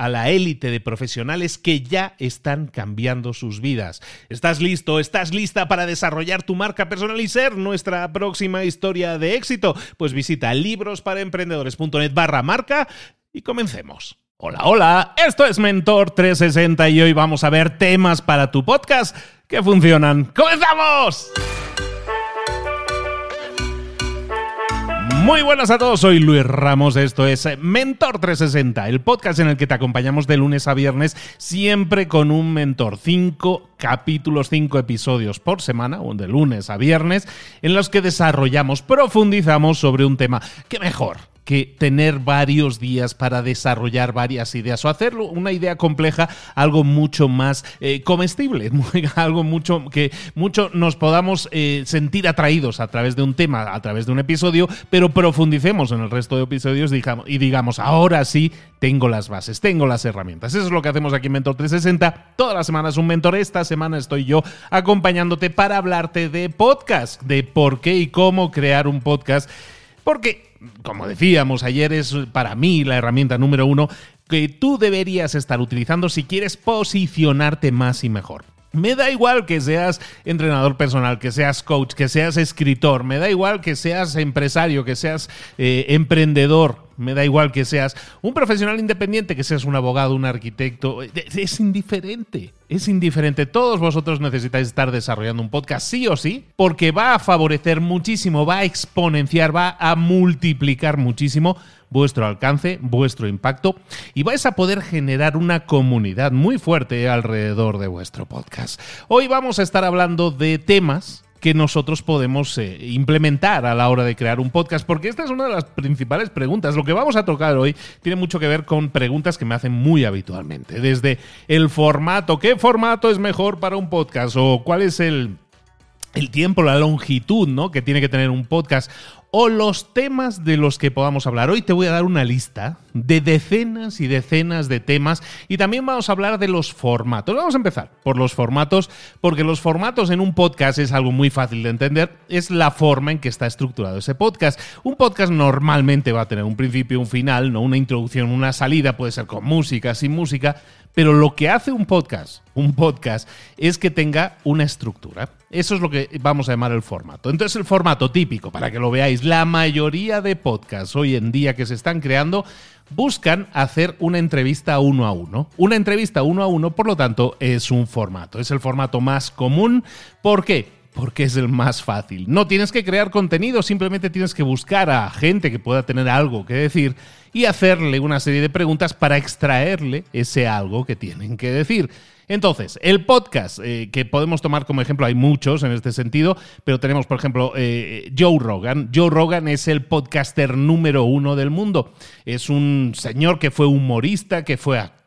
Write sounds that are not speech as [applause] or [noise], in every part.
a la élite de profesionales que ya están cambiando sus vidas. ¿Estás listo? ¿Estás lista para desarrollar tu marca personal y ser nuestra próxima historia de éxito? Pues visita librosparaemprendedores.net barra marca y comencemos. Hola, hola, esto es Mentor 360 y hoy vamos a ver temas para tu podcast que funcionan. ¡Comenzamos! Muy buenas a todos, soy Luis Ramos, esto es Mentor 360, el podcast en el que te acompañamos de lunes a viernes, siempre con un mentor, cinco capítulos, cinco episodios por semana, de lunes a viernes, en los que desarrollamos, profundizamos sobre un tema. ¿Qué mejor? que tener varios días para desarrollar varias ideas o hacerlo una idea compleja algo mucho más eh, comestible, [laughs] algo mucho que mucho nos podamos eh, sentir atraídos a través de un tema, a través de un episodio, pero profundicemos en el resto de episodios y digamos, ahora sí tengo las bases, tengo las herramientas. Eso es lo que hacemos aquí en Mentor 360. Todas las semanas un mentor. Esta semana estoy yo acompañándote para hablarte de podcast, de por qué y cómo crear un podcast. Porque como decíamos ayer, es para mí la herramienta número uno que tú deberías estar utilizando si quieres posicionarte más y mejor. Me da igual que seas entrenador personal, que seas coach, que seas escritor, me da igual que seas empresario, que seas eh, emprendedor, me da igual que seas un profesional independiente, que seas un abogado, un arquitecto, es indiferente, es indiferente. Todos vosotros necesitáis estar desarrollando un podcast sí o sí, porque va a favorecer muchísimo, va a exponenciar, va a multiplicar muchísimo vuestro alcance, vuestro impacto y vais a poder generar una comunidad muy fuerte alrededor de vuestro podcast. Hoy vamos a estar hablando de temas que nosotros podemos eh, implementar a la hora de crear un podcast? Porque esta es una de las principales preguntas. Lo que vamos a tocar hoy tiene mucho que ver con preguntas que me hacen muy habitualmente. Desde el formato, ¿qué formato es mejor para un podcast? O cuál es el el tiempo, la longitud, ¿no? Que tiene que tener un podcast o los temas de los que podamos hablar. Hoy te voy a dar una lista de decenas y decenas de temas y también vamos a hablar de los formatos. Vamos a empezar por los formatos, porque los formatos en un podcast es algo muy fácil de entender, es la forma en que está estructurado ese podcast. Un podcast normalmente va a tener un principio, un final, no una introducción, una salida, puede ser con música, sin música, pero lo que hace un podcast, un podcast, es que tenga una estructura. Eso es lo que vamos a llamar el formato. Entonces, el formato típico, para que lo veáis, la mayoría de podcasts hoy en día que se están creando buscan hacer una entrevista uno a uno. Una entrevista uno a uno, por lo tanto, es un formato. Es el formato más común. ¿Por qué? Porque es el más fácil. No tienes que crear contenido, simplemente tienes que buscar a gente que pueda tener algo que decir y hacerle una serie de preguntas para extraerle ese algo que tienen que decir. Entonces, el podcast eh, que podemos tomar como ejemplo, hay muchos en este sentido, pero tenemos, por ejemplo, eh, Joe Rogan. Joe Rogan es el podcaster número uno del mundo. Es un señor que fue humorista, que fue actor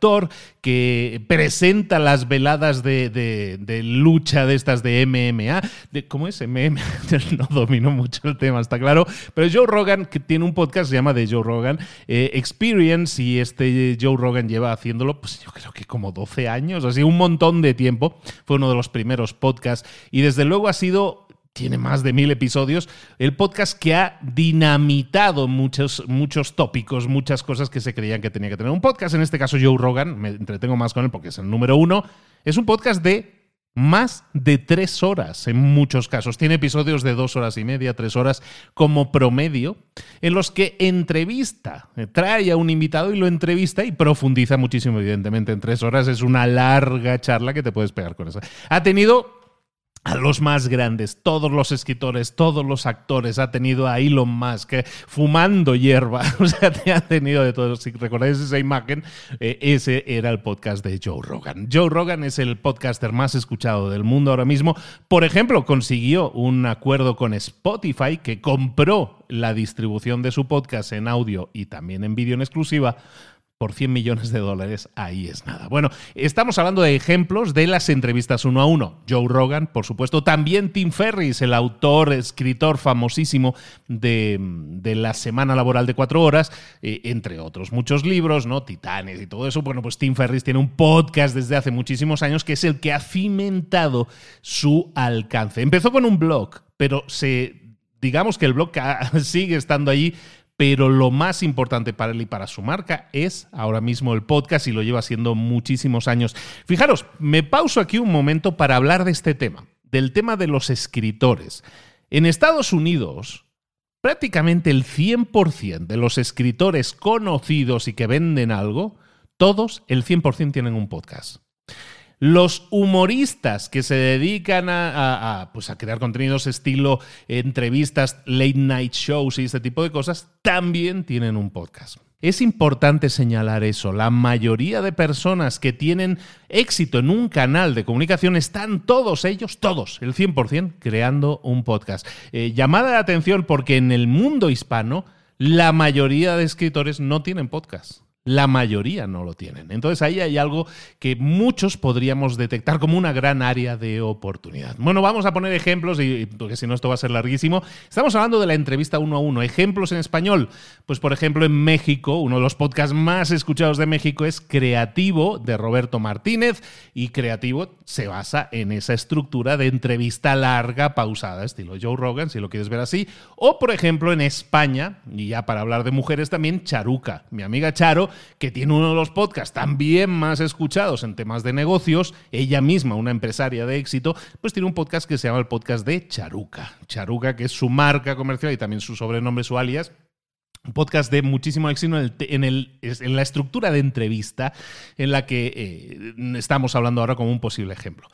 que presenta las veladas de, lucha de estas de MMA. De, ¿Cómo es MMA? [laughs] no domino mucho el tema, está claro. Pero Joe Rogan, que tiene un podcast, se llama The Joe Rogan eh, Experience, y este Joe Rogan lleva haciéndolo, pues yo creo que como 12 años, así un montón de tiempo. Fue uno de los primeros podcasts y desde luego ha sido tiene más de mil episodios, el podcast que ha dinamitado muchos, muchos tópicos, muchas cosas que se creían que tenía que tener. Un podcast, en este caso Joe Rogan, me entretengo más con él porque es el número uno, es un podcast de más de tres horas en muchos casos. Tiene episodios de dos horas y media, tres horas como promedio, en los que entrevista, trae a un invitado y lo entrevista y profundiza muchísimo, evidentemente. En tres horas es una larga charla que te puedes pegar con eso. Ha tenido a los más grandes, todos los escritores, todos los actores, ha tenido a Elon Musk eh, fumando hierba, [laughs] o sea, te ha tenido de todo. Si recordáis esa imagen, eh, ese era el podcast de Joe Rogan. Joe Rogan es el podcaster más escuchado del mundo ahora mismo. Por ejemplo, consiguió un acuerdo con Spotify que compró la distribución de su podcast en audio y también en vídeo en exclusiva por 100 millones de dólares, ahí es nada. Bueno, estamos hablando de ejemplos de las entrevistas uno a uno. Joe Rogan, por supuesto, también Tim Ferris, el autor, escritor famosísimo de, La Semana Laboral de Cuatro Horas, eh, entre otros muchos libros, ¿no? Titanes y todo eso. Bueno, pues Tim Ferris tiene un podcast desde hace muchísimos años que es el que ha cimentado su alcance. Empezó con un blog, pero se digamos que el blog [laughs] sigue estando allí pero lo más importante para él y para su marca es ahora mismo el podcast y lo lleva haciendo muchísimos años. Fijaros, me pauso aquí un momento para hablar de este tema, del tema de los escritores. En Estados Unidos, prácticamente el 100% de los escritores conocidos y que venden algo, todos, el 100% tienen un podcast. Los humoristas que se dedican a, pues a, crear contenidos estilo entrevistas, late night shows y este tipo de cosas, también tienen un podcast. Es importante señalar eso. La mayoría de personas que tienen éxito en un canal de comunicación están todos ellos, todos, el 100%, creando un podcast. Eh, llamada de atención porque en el mundo hispano la mayoría de escritores no tienen podcast. La mayoría no lo tienen. Entonces ahí hay algo que muchos podríamos detectar como una gran área de oportunidad. Bueno, vamos a poner ejemplos, y, porque si no esto va a ser larguísimo. Estamos hablando de la entrevista uno a uno. Ejemplos en español. Pues por ejemplo en México, uno de los podcasts más escuchados de México es Creativo de Roberto Martínez. Y Creativo se basa en esa estructura de entrevista larga, pausada, estilo Joe Rogan, si lo quieres ver así. O por ejemplo en España, y ya para hablar de mujeres también, Charuca. Mi amiga Charo que tiene uno de los podcasts también más escuchados en temas de negocios, ella misma, una empresaria de éxito, pues tiene un podcast que se llama el podcast de Charuca. Charuca, que es su marca comercial y también su sobrenombre, su alias, un podcast de muchísimo éxito en, el, en, la estructura de entrevista en la que eh, estamos hablando ahora como un posible ejemplo.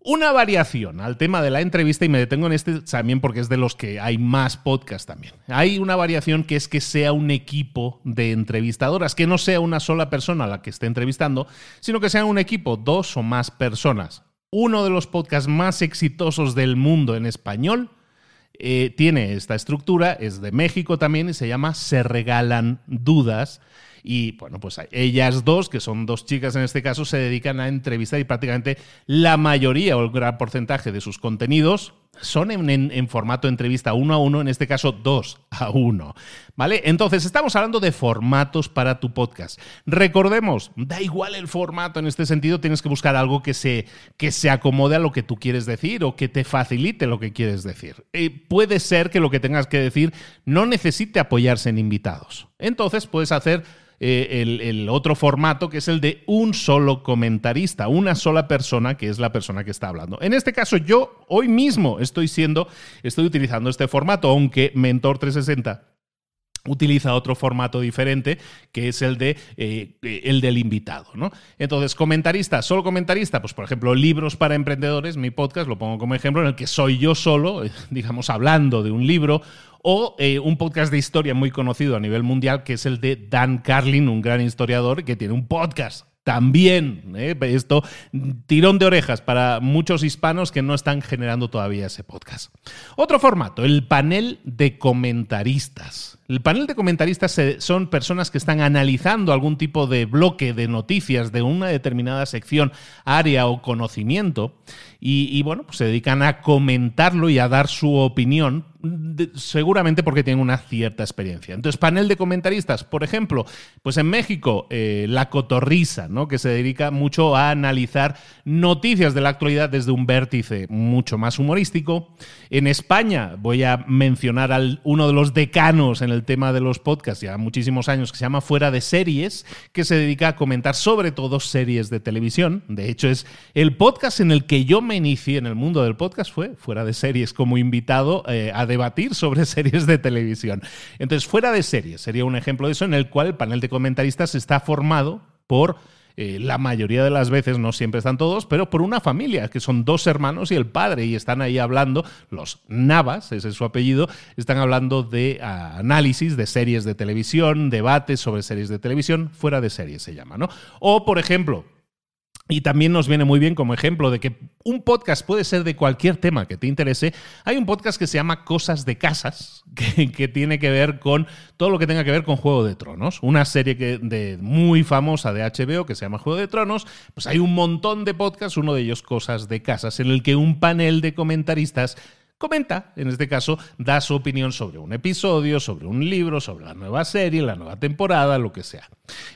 Una variación al tema de la entrevista, y me detengo en este también porque es de los que hay más podcasts también. Hay una variación que es que sea un equipo de entrevistadoras, que no sea una sola persona la que esté entrevistando, sino que sea un equipo, dos o más personas. Uno de los podcasts más exitosos del mundo en español eh, tiene esta estructura, es de México también y se llama Se Regalan Dudas y bueno, pues ellas dos, que son dos chicas en este caso, se dedican a entrevistar y prácticamente la mayoría o el gran porcentaje de sus contenidos son en, formato entrevista uno a uno, en este caso dos a uno. ¿Vale? Entonces, estamos hablando de formatos para tu podcast. Recordemos, da igual el formato en este sentido, tienes que buscar algo que se, que se acomode a lo que tú quieres decir o que te facilite lo que quieres decir. Eh, puede ser que lo que tengas que decir no necesite apoyarse en invitados. Entonces, puedes hacer eh, el, otro formato que es el de un solo comentarista, una sola persona que es la persona que está hablando. En este caso, yo hoy mismo estoy siendo, estoy utilizando este formato, aunque Mentor 360 utiliza otro formato diferente que es el de eh, el del invitado, ¿no? Entonces, comentarista, solo comentarista, pues por ejemplo, libros para emprendedores, mi podcast lo pongo como ejemplo en el que soy yo solo, digamos, hablando de un libro o eh, un podcast de historia muy conocido a nivel mundial que es el de Dan Carlin, un gran historiador que tiene un podcast También, ¿eh? esto, tirón de orejas para muchos hispanos que no están generando todavía ese podcast. Otro formato, el panel de comentaristas. El panel de comentaristas son personas que están analizando algún tipo de bloque de noticias de una determinada sección, área o conocimiento y, bueno, pues se dedican a comentarlo y a dar su opinión, seguramente porque tienen una cierta experiencia. Entonces, panel de comentaristas, por ejemplo, pues en México, eh, La Cotorrisa, ¿no? que se dedica mucho a analizar noticias de la actualidad desde un vértice mucho más humorístico. En España, voy a mencionar a uno de los decanos en el tema de los podcasts, ya muchísimos años, que se llama Fuera de Series, que se dedica a comentar sobre todo series de televisión. De hecho, es el podcast en el que yo me inicié en el mundo del podcast fue fuera de series, como invitado eh, a debatir sobre [laughs] series de televisión. Entonces, fuera de series sería un ejemplo de eso en el cual el panel de comentaristas está formado por eh, la mayoría de las veces, no siempre están todos, pero por una familia, que son dos hermanos y el padre, y están ahí hablando, los Navas, ese es su apellido, están hablando de ah, análisis de series de televisión, debates sobre series de televisión, fuera de series se llama, ¿no? O, por ejemplo, y también nos viene muy bien como ejemplo de que un podcast puede ser de cualquier tema que te interese. Hay un podcast que se llama Cosas de Casas, [laughs] que, tiene que ver con todo lo que tenga que ver con Juego de Tronos. Una serie que, de, muy famosa de HBO que se llama Juego de Tronos. Pues hay un montón de podcasts, uno de ellos Cosas de Casas, en el que un panel de comentaristas comenta, en este caso, da su opinión sobre un episodio, sobre un libro, sobre la nueva serie, la nueva temporada, lo que sea.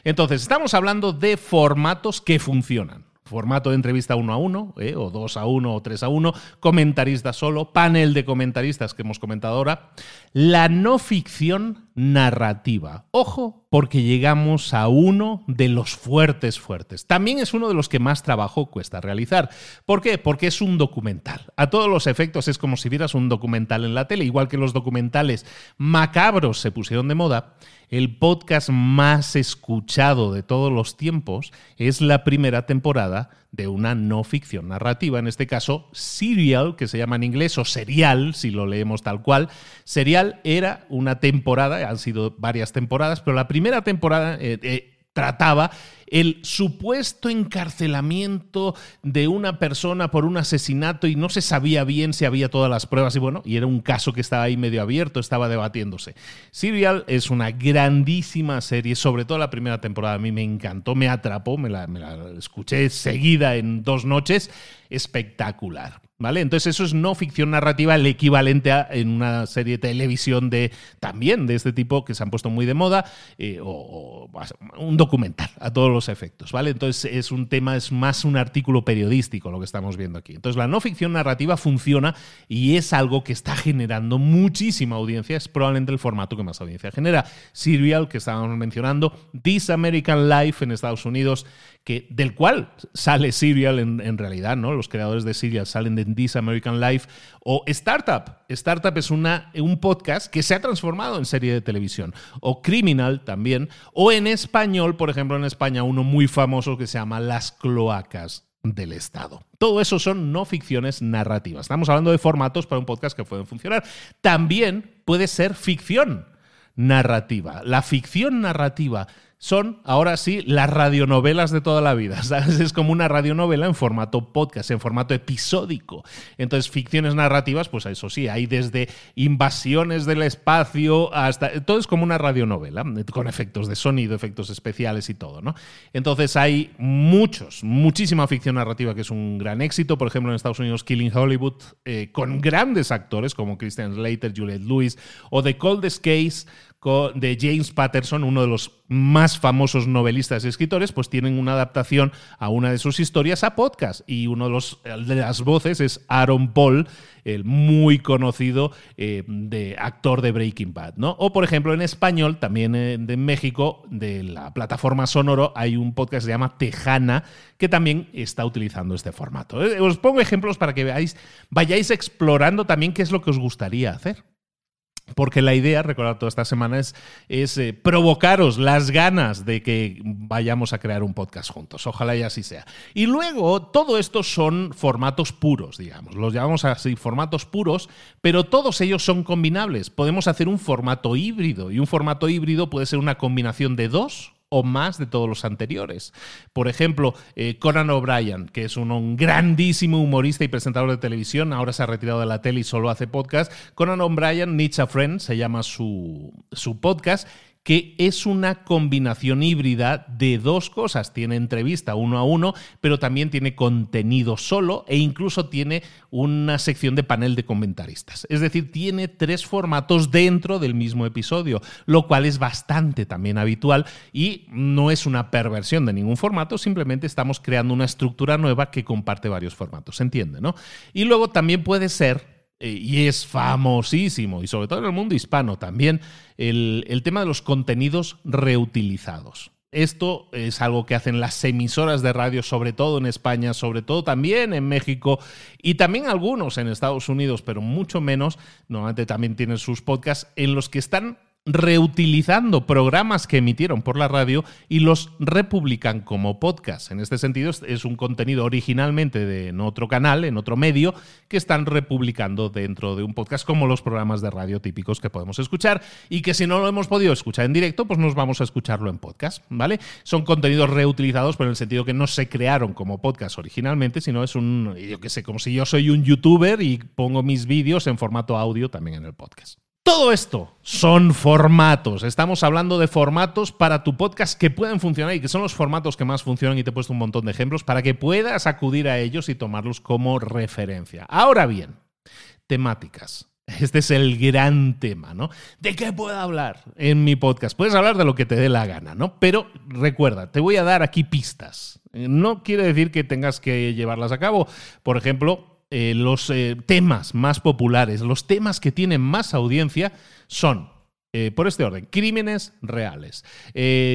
Entonces, estamos hablando de formatos que funcionan formato de entrevista uno a uno, ¿eh? o dos a uno, o tres a uno, comentarista solo, panel de comentaristas que hemos comentado ahora, la no ficción narrativa. Ojo, porque llegamos a uno de los fuertes fuertes. También es uno de los que más trabajo cuesta realizar. ¿Por qué? Porque es un documental. A todos los efectos es como si vieras un documental en la tele, igual que los documentales macabros se pusieron de moda el podcast más escuchado de todos los tiempos es la primera temporada de una no ficción narrativa, en este caso Serial, que se llama en inglés, o Serial, si lo leemos tal cual. Serial era una temporada, han sido varias temporadas, pero la primera temporada eh, eh, trataba el supuesto encarcelamiento de una persona por un asesinato y no se sabía bien si había todas las pruebas y bueno, y era un caso que estaba ahí medio abierto, estaba debatiéndose. Serial es una grandísima serie, sobre todo la primera temporada a mí me encantó, me atrapó, me la, me la escuché seguida en dos noches, espectacular. ¿Vale? Entonces eso es no ficción narrativa, el equivalente a en una serie de televisión de también de este tipo que se han puesto muy de moda, eh, o, un documental a todos los efectos, ¿vale? Entonces es un tema, es más un artículo periodístico lo que estamos viendo aquí. Entonces la no ficción narrativa funciona y es algo que está generando muchísima audiencia, es probablemente el formato que más audiencia genera. Serial, que estábamos mencionando, This American Life en Estados Unidos, que, del cual sale Serial en, en realidad, ¿no? Los creadores de Serial salen de This American Life, o Startup. Startup es una, un podcast que se ha transformado en serie de televisión, o Criminal también, o en español, por ejemplo, en España, uno muy famoso que se llama Las Cloacas del Estado. Todo eso son no ficciones narrativas. Estamos hablando de formatos para un podcast que pueden funcionar. También puede ser ficción narrativa. La ficción narrativa son, ahora sí, las radionovelas de toda la vida. [laughs] Es como una radionovela en formato podcast, en formato episódico. Entonces, ficciones narrativas, pues eso sí, hay desde invasiones del espacio hasta... Todo es como una radionovela, con efectos de sonido, efectos especiales y todo, ¿no? Entonces, hay muchos, muchísima ficción narrativa que es un gran éxito. Por ejemplo, en Estados Unidos, Killing Hollywood, eh, con grandes actores como Christian Slater, Juliette Lewis, o The Coldest Case, de James Patterson, uno de los más famosos novelistas y escritores, pues tienen una adaptación a una de sus historias a podcast. Y uno de, los, de las voces es Aaron Paul, el muy conocido eh, de actor de Breaking Bad. ¿no? O, por ejemplo, en español, también en de México, de la plataforma Sonoro, hay un podcast que se llama Tejana, que también está utilizando este formato. Eh, os pongo ejemplos para que veáis, vayáis explorando también qué es lo que os gustaría hacer. Porque la idea, recordad toda esta semana, es, eh, provocaros las ganas de que vayamos a crear un podcast juntos. Ojalá y así sea. Y luego, todo esto son formatos puros, digamos. Los llamamos así, formatos puros, pero todos ellos son combinables. Podemos hacer un formato híbrido y un formato híbrido puede ser una combinación de dos o más de todos los anteriores. Por ejemplo, eh, Conan O'Brien, que es un, grandísimo humorista y presentador de televisión, ahora se ha retirado de la tele y solo hace podcast. Conan O'Brien, Nietzsche Friend, se llama su, su podcast que es una combinación híbrida de dos cosas. Tiene entrevista uno a uno, pero también tiene contenido solo e incluso tiene una sección de panel de comentaristas. Es decir, tiene tres formatos dentro del mismo episodio, lo cual es bastante también habitual y no es una perversión de ningún formato, simplemente estamos creando una estructura nueva que comparte varios formatos, ¿se entiende? ¿no? Y luego también puede ser eh, y es famosísimo, y sobre todo en el mundo hispano también, el, el, tema de los contenidos reutilizados. Esto es algo que hacen las emisoras de radio, sobre todo en España, sobre todo también en México y también algunos en Estados Unidos, pero mucho menos. Normalmente también tienen sus podcasts en los que están reutilizando programas que emitieron por la radio y los republican como podcast. En este sentido, es un contenido originalmente de en otro canal, en otro medio, que están republicando dentro de un podcast como los programas de radio típicos que podemos escuchar y que si no lo hemos podido escuchar en directo, pues nos vamos a escucharlo en podcast, ¿vale? Son contenidos reutilizados, pero en el sentido que no se crearon como podcast originalmente, sino es un, yo qué sé, como si yo soy un youtuber y pongo mis vídeos en formato audio también en el podcast. Todo esto son formatos. Estamos hablando de formatos para tu podcast que pueden funcionar y que son los formatos que más funcionan y te he puesto un montón de ejemplos para que puedas acudir a ellos y tomarlos como referencia. Ahora bien, temáticas. Este es el gran tema, ¿no? ¿De qué puedo hablar en mi podcast? Puedes hablar de lo que te dé la gana, ¿no? Pero recuerda, te voy a dar aquí pistas. No quiere decir que tengas que llevarlas a cabo. Por ejemplo, eh, los eh, temas más populares, los temas que tienen más audiencia son, eh, por este orden, crímenes reales,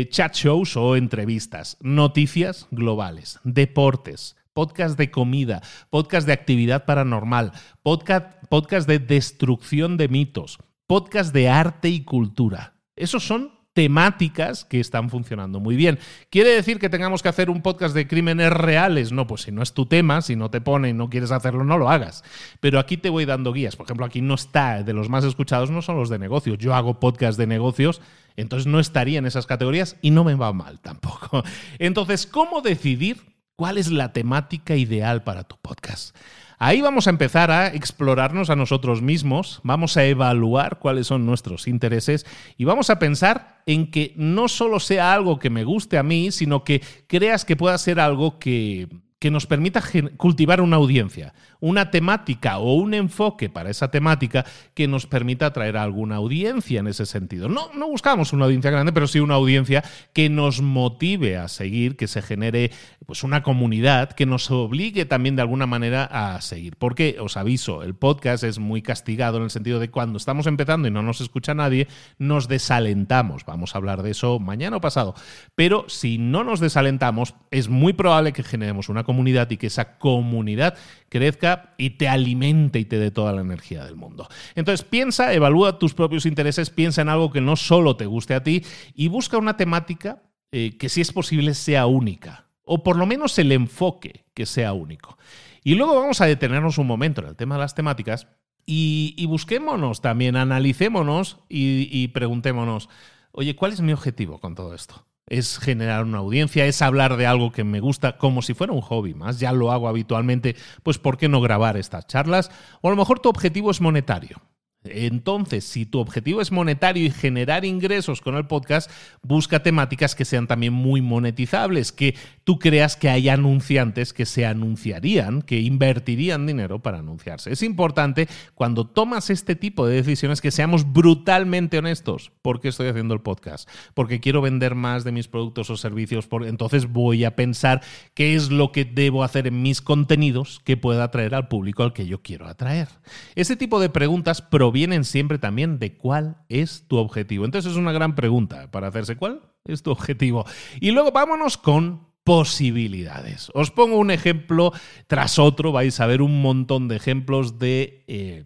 chat shows o entrevistas, noticias globales, deportes, podcast de comida, podcast de actividad paranormal, podcast, podcast de destrucción de mitos, podcast de arte y cultura. Esos son temáticas que están funcionando muy bien. ¿Quiere decir que tengamos que hacer un podcast de crímenes reales? No, pues si no es tu tema, si no te pone y no quieres hacerlo, no lo hagas. Pero aquí te voy dando guías. Por ejemplo, aquí no está, de los más escuchados no son los de negocios. Yo hago podcast de negocios, entonces no estaría en esas categorías y no me va mal tampoco. [laughs] Entonces, ¿cómo decidir cuál es la temática ideal para tu podcast? Ahí vamos a empezar a explorarnos a nosotros mismos, vamos a evaluar cuáles son nuestros intereses y vamos a pensar en que no solo sea algo que me guste a mí, sino que creas que pueda ser algo que, que nos permita cultivar una audiencia, una temática o un enfoque para esa temática que nos permita atraer a alguna audiencia en ese sentido. No, no buscamos una audiencia grande, pero sí una audiencia que nos motive a seguir, que se genere pues, una comunidad, que nos obligue también de alguna manera a seguir. Porque os aviso, el podcast es muy castigado en el sentido de cuando estamos empezando y no nos escucha nadie, nos desalentamos. Vamos a hablar de eso mañana o pasado. Pero si no nos desalentamos, es muy probable que generemos una comunidad y que esa comunidad crezca y te alimente y te dé toda la energía del mundo. Entonces piensa, evalúa tus propios intereses, piensa en algo que no solo te guste a ti y busca una temática eh, que si es posible sea única o por lo menos el enfoque que sea único. Y luego vamos a detenernos un momento en el tema de las temáticas y, busquémonos también, analicémonos y preguntémonos, oye, ¿cuál es mi objetivo con todo esto? Es generar una audiencia, es hablar de algo que me gusta como si fuera un hobby más, ya lo hago habitualmente, pues ¿por qué no grabar estas charlas? O a lo mejor tu objetivo es monetario. Entonces, si tu objetivo es monetario y generar ingresos con el podcast, busca temáticas que sean también muy monetizables, que tú creas que hay anunciantes que se anunciarían, que invertirían dinero para anunciarse. Es importante cuando tomas este tipo de decisiones que seamos brutalmente honestos. ¿Por qué estoy haciendo el podcast? Porque quiero vender más de mis productos o servicios, entonces voy a pensar qué es lo que debo hacer en mis contenidos que pueda atraer al público al que yo quiero atraer. Ese tipo de preguntas provienen siempre también de cuál es tu objetivo. Entonces es una gran pregunta para hacerse cuál es tu objetivo. Y luego vámonos con posibilidades. Os pongo un ejemplo tras otro, vais a ver un montón de ejemplos de... Eh,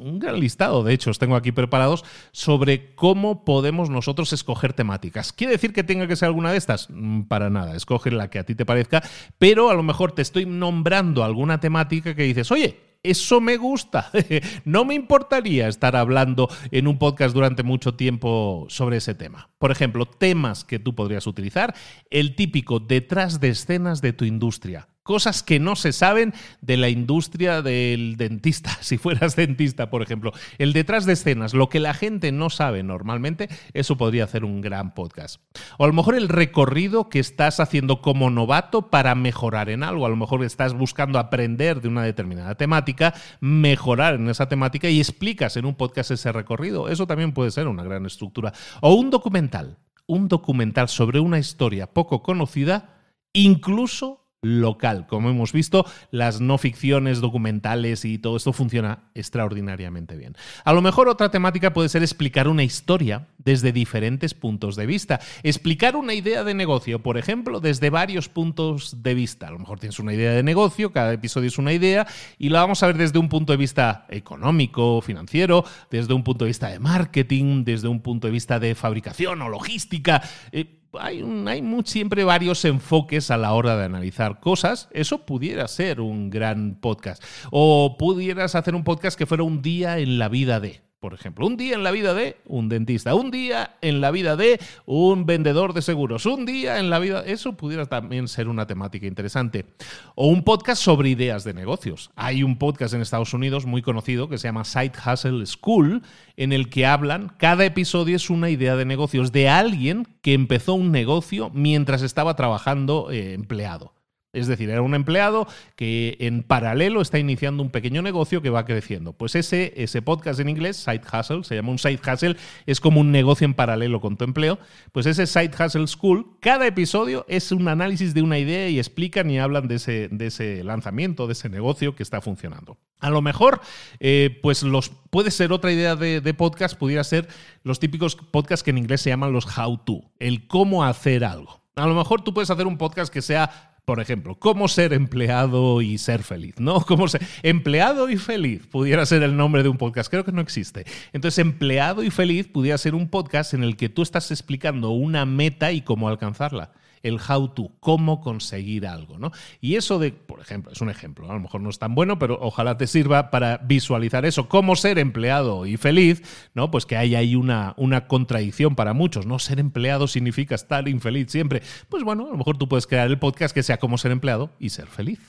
un gran listado, de hecho, os tengo aquí preparados sobre cómo podemos nosotros escoger temáticas. ¿Quiere decir que tenga que ser alguna de estas? Mm, para nada, escoge la que a ti te parezca, pero a lo mejor te estoy nombrando alguna temática que dices, oye, Eso me gusta. [laughs] no me importaría estar hablando en un podcast durante mucho tiempo sobre ese tema. Por ejemplo, temas que tú podrías utilizar, el típico detrás de escenas de tu industria cosas que no se saben de la industria del dentista, [laughs] si fueras dentista, por ejemplo. El detrás de escenas, lo que la gente no sabe normalmente, eso podría hacer un gran podcast. O a lo mejor el recorrido que estás haciendo como novato para mejorar en algo. A lo mejor estás buscando aprender de una determinada temática, mejorar en esa temática y explicas en un podcast ese recorrido. Eso también puede ser una gran estructura. O un documental. Un documental sobre una historia poco conocida, incluso local. Como hemos visto, las no ficciones documentales y todo esto funciona extraordinariamente bien. A lo mejor otra temática puede ser explicar una historia desde diferentes puntos de vista. Explicar una idea de negocio, por ejemplo, desde varios puntos de vista. A lo mejor tienes una idea de negocio, cada episodio es una idea, y la vamos a ver desde un punto de vista económico, financiero, desde un punto de vista de marketing, desde un punto de vista de fabricación o logística. Eh, hay, siempre varios enfoques a la hora de analizar cosas. Eso pudiera ser un gran podcast. O pudieras hacer un podcast que fuera un día en la vida de por ejemplo. Un día en la vida de un dentista, un día en la vida de un vendedor de seguros, un día en la vida... Eso pudiera también ser una temática interesante. O un podcast sobre ideas de negocios. Hay un podcast en Estados Unidos muy conocido que se llama Side Hustle School, en el que hablan, cada episodio es una idea de negocios de alguien que empezó un negocio mientras estaba trabajando eh, empleado. Es decir, era un empleado que en paralelo está iniciando un pequeño negocio que va creciendo. Pues ese, ese podcast en inglés, Side Hustle, se llama un Side Hustle, es como un negocio en paralelo con tu empleo. Pues ese Side Hustle School, cada episodio es un análisis de una idea y explican y hablan de ese, de ese lanzamiento, de ese negocio que está funcionando. A lo mejor, eh, pues los, puede ser otra idea de, de podcast, pudiera ser los típicos podcasts que en inglés se llaman los how to, el cómo hacer algo. A lo mejor tú puedes hacer un podcast que sea por ejemplo, cómo ser empleado y ser feliz, ¿no? [laughs] Cómo ser empleado y feliz pudiera ser el nombre de un podcast. Creo que no existe. Entonces, empleado y feliz pudiera ser un podcast en el que tú estás explicando una meta y cómo alcanzarla el how to, cómo conseguir algo, ¿no? Y eso de, por ejemplo, es un ejemplo, a lo mejor no es tan bueno, pero ojalá te sirva para visualizar eso, cómo ser empleado y feliz, ¿no? Pues que hay ahí una, una contradicción para muchos, ¿no? Ser empleado significa estar infeliz siempre. Pues bueno, a lo mejor tú puedes crear el podcast que sea cómo ser empleado y ser feliz.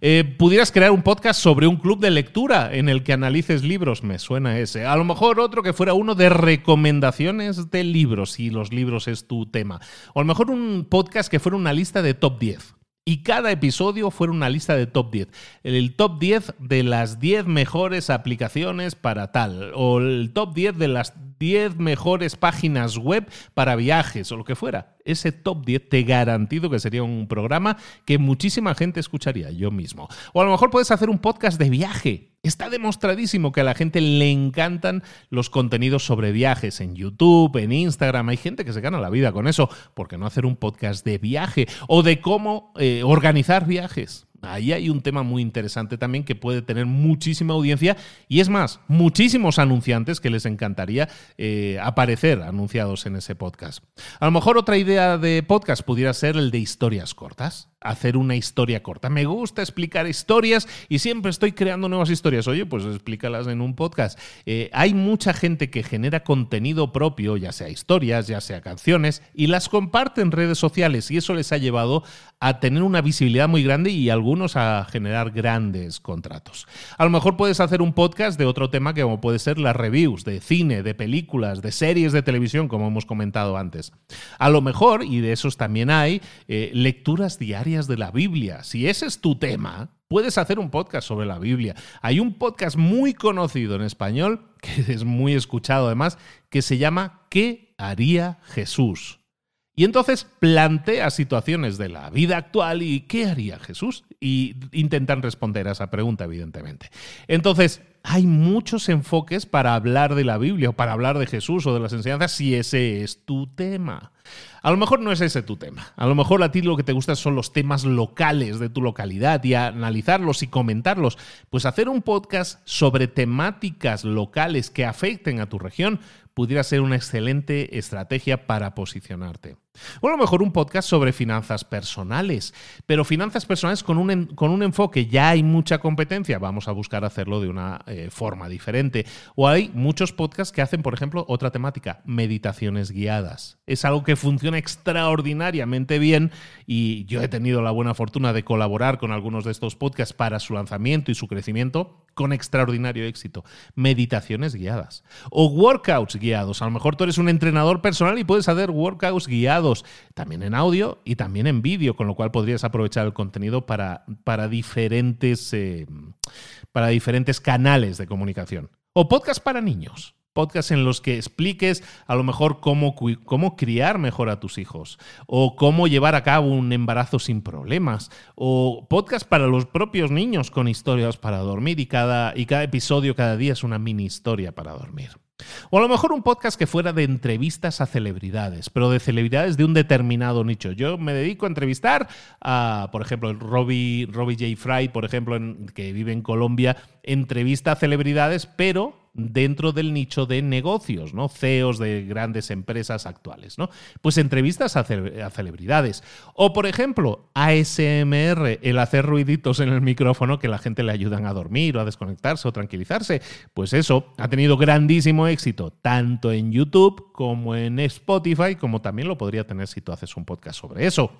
Eh, pudieras crear un podcast sobre un club de lectura en el que analices libros, me suena ese. A lo mejor otro que fuera uno de recomendaciones de libros, si los libros es tu tema. O a lo mejor un podcast que fuera una lista de top 10. Y cada episodio fuera una lista de top 10. El top 10 de las 10 mejores aplicaciones para tal. O el top 10 de las 10 mejores páginas web para viajes o lo que fuera. Ese top 10 te garantizo que sería un programa que muchísima gente escucharía, yo mismo. O a lo mejor puedes hacer un podcast de viaje. Está demostradísimo que a la gente le encantan los contenidos sobre viajes en YouTube, en Instagram. Hay gente que se gana la vida con eso. ¿Por qué no hacer un podcast de viaje o de cómo eh, organizar viajes? Ahí hay un tema muy interesante también que puede tener muchísima audiencia y es más, muchísimos anunciantes que les encantaría eh, aparecer anunciados en ese podcast. A lo mejor otra idea de podcast pudiera ser el de historias cortas hacer una historia corta. Me gusta explicar historias y siempre estoy creando nuevas historias. Oye, pues explícalas en un podcast. Eh, hay mucha gente que genera contenido propio, ya sea historias, ya sea canciones, y las comparte en redes sociales y eso les ha llevado a tener una visibilidad muy grande y algunos a generar grandes contratos. A lo mejor puedes hacer un podcast de otro tema que como puede ser las reviews de cine, de películas, de series de televisión, como hemos comentado antes. A lo mejor, y de esos también hay, eh, lecturas diarias de la Biblia. Si ese es tu tema, puedes hacer un podcast sobre la Biblia. Hay un podcast muy conocido en español, [laughs] que es muy escuchado además, que se llama ¿Qué haría Jesús? Y entonces plantea situaciones de la vida actual y ¿qué haría Jesús? Y intentan responder a esa pregunta, evidentemente. Entonces, hay muchos enfoques para hablar de la Biblia o para hablar de Jesús o de las enseñanzas si ese es tu tema. A lo mejor no es ese tu tema. A lo mejor a ti lo que te gusta son los temas locales de tu localidad y analizarlos y comentarlos. Pues hacer un podcast sobre temáticas locales que afecten a tu región pudiera ser una excelente estrategia para posicionarte. O a lo mejor un podcast sobre finanzas personales, pero finanzas personales con un, con un enfoque, ya hay mucha competencia, vamos a buscar hacerlo de una eh, forma diferente. O hay muchos podcasts que hacen, por ejemplo, otra temática, meditaciones guiadas. Es algo que funciona extraordinariamente bien y yo he tenido la buena fortuna de colaborar con algunos de estos podcasts para su lanzamiento y su crecimiento con extraordinario éxito. Meditaciones guiadas. O workouts guiados. A lo mejor tú eres un entrenador personal y puedes hacer workouts guiados también en audio y también en vídeo, con lo cual podrías aprovechar el contenido para, para, diferentes, eh, para diferentes canales de comunicación. O podcast para niños podcasts en los que expliques a lo mejor cómo, cómo criar mejor a tus hijos o cómo llevar a cabo un embarazo sin problemas o podcast para los propios niños con historias para dormir y cada, y cada episodio cada día es una mini historia para dormir. O a lo mejor un podcast que fuera de entrevistas a celebridades, pero de celebridades de un determinado nicho. Yo me dedico a entrevistar a, por ejemplo, Robbie, Robbie J. Fry, por ejemplo, que vive en Colombia, entrevista a celebridades, pero dentro del nicho de negocios, ¿no? CEOs de grandes empresas actuales, ¿no? Pues entrevistas a, celebridades. O, por ejemplo, ASMR, el hacer ruiditos en el micrófono que la gente le ayudan a dormir o a desconectarse o tranquilizarse. Pues eso ha tenido grandísimo éxito, tanto en YouTube como en Spotify, como también lo podría tener si tú haces un podcast sobre eso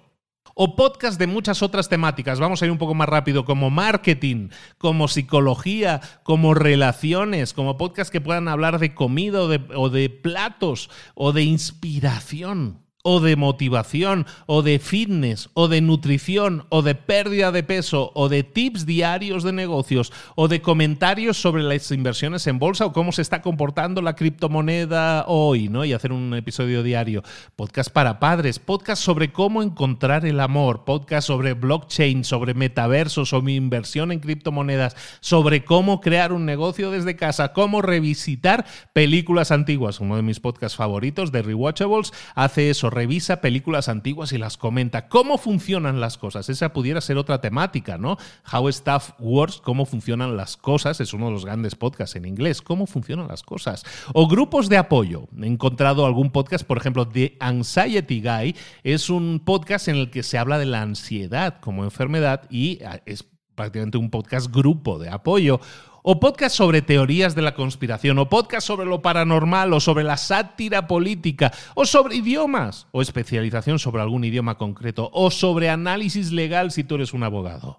o podcast de muchas otras temáticas. Vamos a ir un poco más rápido, como marketing, como psicología, como relaciones, como podcast que puedan hablar de comida o de platos o de inspiración o de motivación, o de fitness, o de nutrición, o de pérdida de peso, o de tips diarios de negocios, o de comentarios sobre las inversiones en bolsa o cómo se está comportando la criptomoneda hoy, ¿no? Y hacer un episodio diario. Podcast para padres, podcast sobre cómo encontrar el amor, podcast sobre blockchain, sobre metaversos, sobre inversión en criptomonedas, sobre cómo crear un negocio desde casa, cómo revisitar películas antiguas. Uno de mis podcasts favoritos de Rewatchables hace eso revisa películas antiguas y las comenta. ¿Cómo funcionan las cosas? Esa pudiera ser otra temática, ¿no? How Stuff Works, cómo funcionan las cosas, es uno de los grandes podcasts en inglés. ¿Cómo funcionan las cosas? O grupos de apoyo. He encontrado algún podcast, por ejemplo, The Anxiety Guy, es un podcast en el que se habla de la ansiedad como enfermedad y ah, es prácticamente un podcast grupo de apoyo o podcast sobre teorías de la conspiración, o podcast sobre lo paranormal, o sobre la sátira política, o sobre idiomas, o especialización sobre algún idioma concreto, o sobre análisis legal si tú eres un abogado.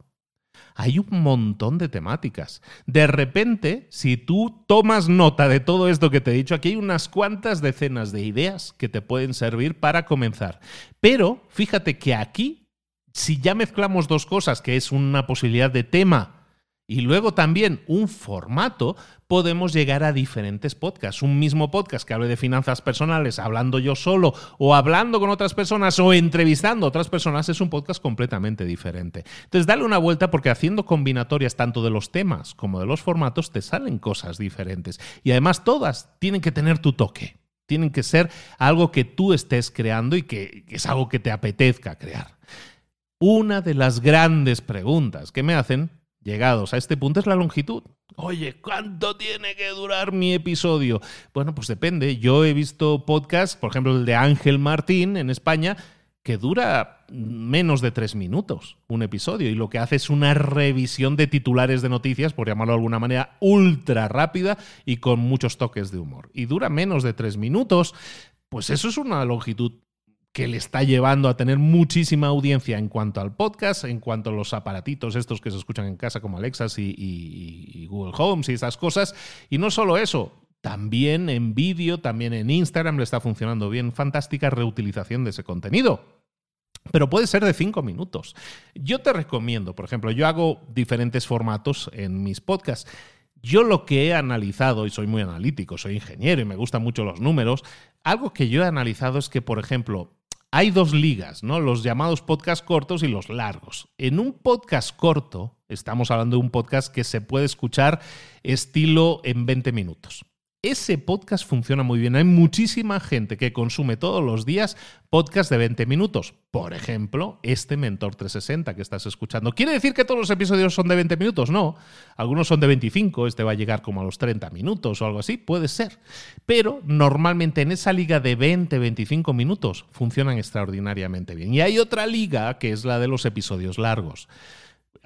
Hay un montón de temáticas. De repente, si tú tomas nota de todo esto que te he dicho, aquí hay unas cuantas decenas de ideas que te pueden servir para comenzar. Pero fíjate que aquí, si ya mezclamos dos cosas, que es una posibilidad de tema, y luego también un formato, podemos llegar a diferentes podcasts. Un mismo podcast que hable de finanzas personales, hablando yo solo, o hablando con otras personas, o entrevistando a otras personas, es un podcast completamente diferente. Entonces, dale una vuelta porque haciendo combinatorias tanto de los temas como de los formatos, te salen cosas diferentes. Y además, todas tienen que tener tu toque. Tienen que ser algo que tú estés creando y que es algo que te apetezca crear. Una de las grandes preguntas que me hacen llegados a este punto es la longitud. Oye, ¿cuánto tiene que durar mi episodio? Bueno, pues depende. Yo he visto podcasts, por ejemplo, el de Ángel Martín en España, que dura menos de tres minutos un episodio y lo que hace es una revisión de titulares de noticias, por llamarlo de alguna manera, ultra rápida y con muchos toques de humor. Y dura menos de tres minutos. Pues eso es una longitud que le está llevando a tener muchísima audiencia en cuanto al podcast, en cuanto a los aparatitos estos que se escuchan en casa como Alexas y, Google Homes y esas cosas. Y no solo eso, también en vídeo, también en Instagram le está funcionando bien. Fantástica reutilización de ese contenido. Pero puede ser de cinco minutos. Yo te recomiendo, por ejemplo, yo hago diferentes formatos en mis podcasts. Yo lo que he analizado, y soy muy analítico, soy ingeniero y me gustan mucho los números, algo que yo he analizado es que, por ejemplo, hay dos ligas, ¿no? Los llamados podcasts cortos y los largos. En un podcast corto, estamos hablando de un podcast que se puede escuchar estilo en 20 minutos. Ese podcast funciona muy bien. Hay muchísima gente que consume todos los días podcast de 20 minutos. Por ejemplo, este Mentor 360 que estás escuchando. ¿Quiere decir que todos los episodios son de 20 minutos? No. Algunos son de 25, este va a llegar como a los 30 minutos o algo así, puede ser. Pero normalmente en esa liga de 20-25 minutos funcionan extraordinariamente bien. Y hay otra liga que es la de los episodios largos.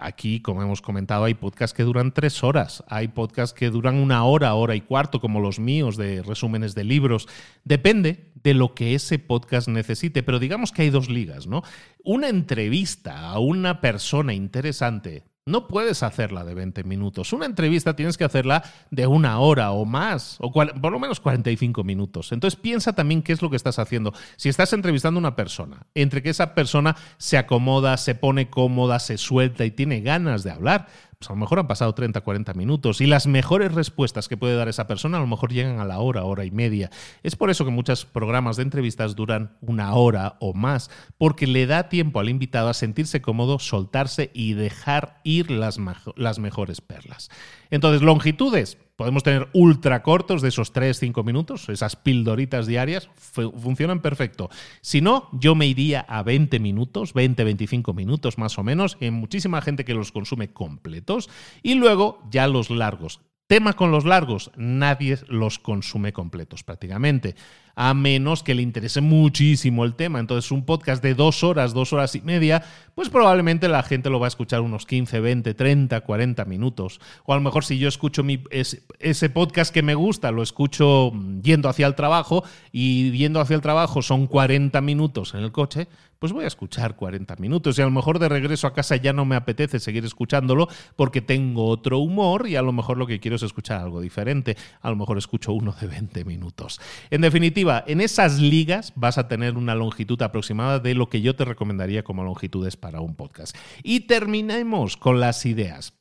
Aquí, como hemos comentado, hay podcasts que duran tres horas, hay podcasts que duran una hora, hora y cuarto, como los míos de resúmenes de libros. Depende de lo que ese podcast necesite, pero digamos que hay dos ligas, ¿no? Una entrevista a una persona interesante no puedes hacerla de 20 minutos. Una entrevista tienes que hacerla de una hora o más, o por lo menos 45 minutos. Entonces piensa también qué es lo que estás haciendo. Si estás entrevistando a una persona, entre que esa persona se acomoda, se pone cómoda, se suelta y tiene ganas de hablar, pues a lo mejor han pasado 30, 40 minutos y las mejores respuestas que puede dar esa persona a lo mejor llegan a la hora, hora y media. Es por eso que muchos programas de entrevistas duran una hora o más, porque le da tiempo al invitado a sentirse cómodo, soltarse y dejar ir las, las mejores perlas. Entonces, longitudes. Podemos tener ultra cortos de esos 3-5 minutos, esas pildoritas diarias, funcionan perfecto. Si no, yo me iría a 20 minutos, 20-25 minutos más o menos. Hay muchísima gente que los consume completos. Y luego ya los largos. Tema con los largos, nadie los consume completos prácticamente, a menos que le interese muchísimo el tema. Entonces un podcast de dos horas, dos horas y media, pues probablemente la gente lo va a escuchar unos 15, 20, 30, 40 minutos. O a lo mejor si yo escucho mi, ese, ese podcast que me gusta, lo escucho yendo hacia el trabajo y yendo hacia el trabajo son 40 minutos en el coche, pues voy a escuchar 40 minutos y a lo mejor de regreso a casa ya no me apetece seguir escuchándolo porque tengo otro humor y a lo mejor lo que quiero es escuchar algo diferente. A lo mejor escucho uno de 20 minutos. En definitiva, en esas ligas vas a tener una longitud aproximada de lo que yo te recomendaría como longitudes para un podcast. Y terminemos con las ideas.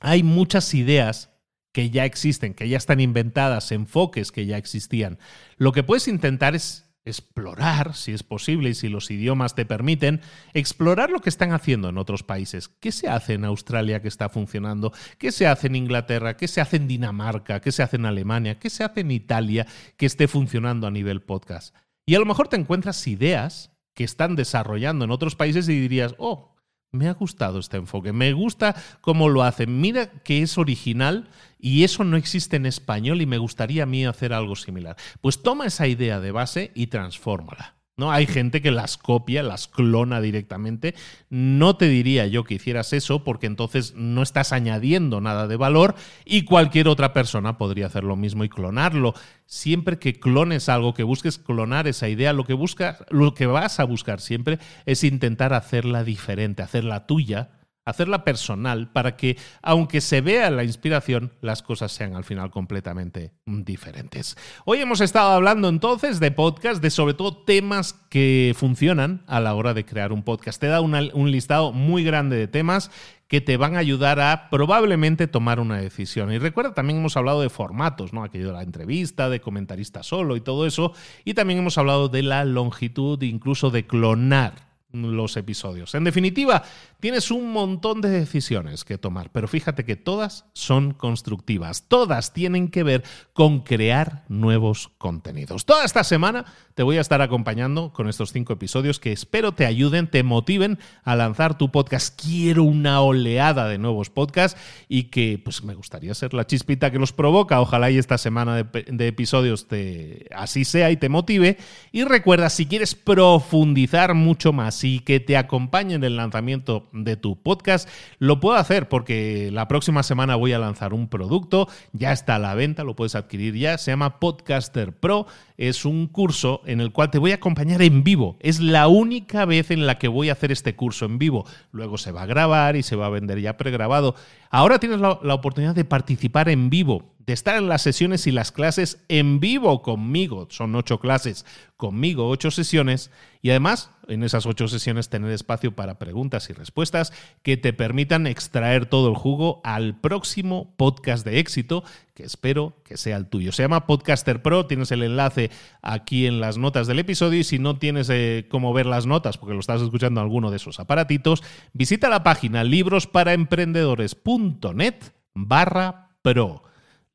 Hay muchas ideas que ya existen, que ya están inventadas, enfoques que ya existían. Lo que puedes intentar es explorar, si es posible y si los idiomas te permiten, explorar lo que están haciendo en otros países. ¿Qué se hace en Australia que está funcionando? ¿Qué se hace en Inglaterra? ¿Qué se hace en Dinamarca? ¿Qué se hace en Alemania? ¿Qué se hace en Italia que esté funcionando a nivel podcast? Y a lo mejor te encuentras ideas que están desarrollando en otros países y dirías, oh, me ha gustado este enfoque, me gusta cómo lo hacen, mira que es original y eso no existe en español y me gustaría a mí hacer algo similar. Pues toma esa idea de base y transfórmala. ¿no? Hay gente que las copia, las clona directamente. No te diría yo que hicieras eso porque entonces no estás añadiendo nada de valor y cualquier otra persona podría hacer lo mismo y clonarlo. Siempre que clones algo, que busques clonar esa idea, lo que buscas, lo que vas a buscar siempre es intentar hacerla diferente, hacerla tuya hacerla personal para que, aunque se vea la inspiración, las cosas sean al final completamente diferentes. Hoy hemos estado hablando entonces de podcast, de sobre todo temas que funcionan a la hora de crear un podcast. Te da un listado muy grande de temas que te van a ayudar a probablemente tomar una decisión. Y recuerda, también hemos hablado de formatos, ¿no? Aquello de la entrevista, de comentarista solo y todo eso. Y también hemos hablado de la longitud, incluso de clonar los episodios. En definitiva, tienes un montón de decisiones que tomar, pero fíjate que todas son constructivas, todas tienen que ver con crear nuevos contenidos. Toda esta semana te voy a estar acompañando con estos cinco episodios que espero te ayuden, te motiven a lanzar tu podcast. Quiero una oleada de nuevos podcasts y que pues me gustaría ser la chispita que los provoca. Ojalá y esta semana de, episodios te, así sea y te motive. Y recuerda, si quieres profundizar mucho más y que te acompañe en el lanzamiento de tu podcast, lo puedo hacer porque la próxima semana voy a lanzar un producto, ya está a la venta, lo puedes adquirir ya, se llama Podcaster Pro, es un curso en el cual te voy a acompañar en vivo, es la única vez en la que voy a hacer este curso en vivo, luego se va a grabar y se va a vender ya pregrabado. Ahora tienes la, oportunidad de participar en vivo de estar en las sesiones y las clases en vivo conmigo. Son ocho clases conmigo, ocho sesiones. Y además, en esas ocho sesiones, tener espacio para preguntas y respuestas que te permitan extraer todo el jugo al próximo podcast de éxito, que espero que sea el tuyo. Se llama Podcaster Pro. Tienes el enlace aquí en las notas del episodio. Y si no tienes eh, cómo ver las notas, porque lo estás escuchando en alguno de esos aparatitos, visita la página librosparaemprendedores.net barra pro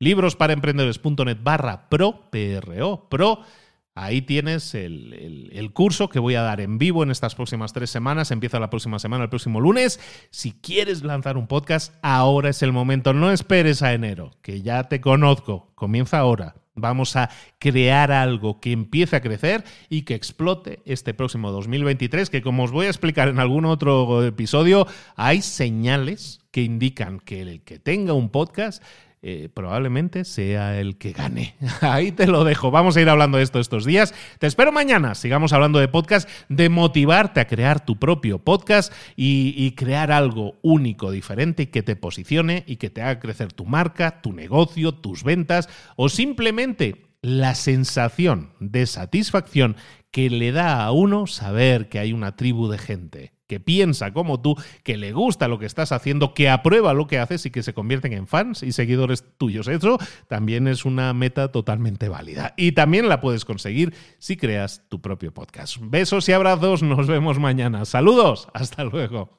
librosparaemprendedores.net barra pro, PRO, pro. Ahí tienes el, el, curso que voy a dar en vivo en estas próximas tres semanas. Empieza la próxima semana, el próximo lunes. Si quieres lanzar un podcast, ahora es el momento. No esperes a enero, que ya te conozco. Comienza ahora. Vamos a crear algo que empiece a crecer y que explote este próximo 2023, que como os voy a explicar en algún otro episodio, hay señales que indican que el que tenga un podcast eh, probablemente sea el que gane. [laughs] Ahí te lo dejo. Vamos a ir hablando de esto estos días. Te espero mañana. Sigamos hablando de podcast, de motivarte a crear tu propio podcast y, y crear algo único, diferente, que te posicione y que te haga crecer tu marca, tu negocio, tus ventas o simplemente la sensación de satisfacción que le da a uno saber que hay una tribu de gente que piensa como tú, que le gusta lo que estás haciendo, que aprueba lo que haces y que se convierten en fans y seguidores tuyos. Eso también es una meta totalmente válida. Y también la puedes conseguir si creas tu propio podcast. Besos y abrazos, nos vemos mañana. Saludos, hasta luego.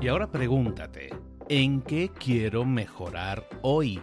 Y ahora pregúntate, ¿en qué quiero mejorar hoy?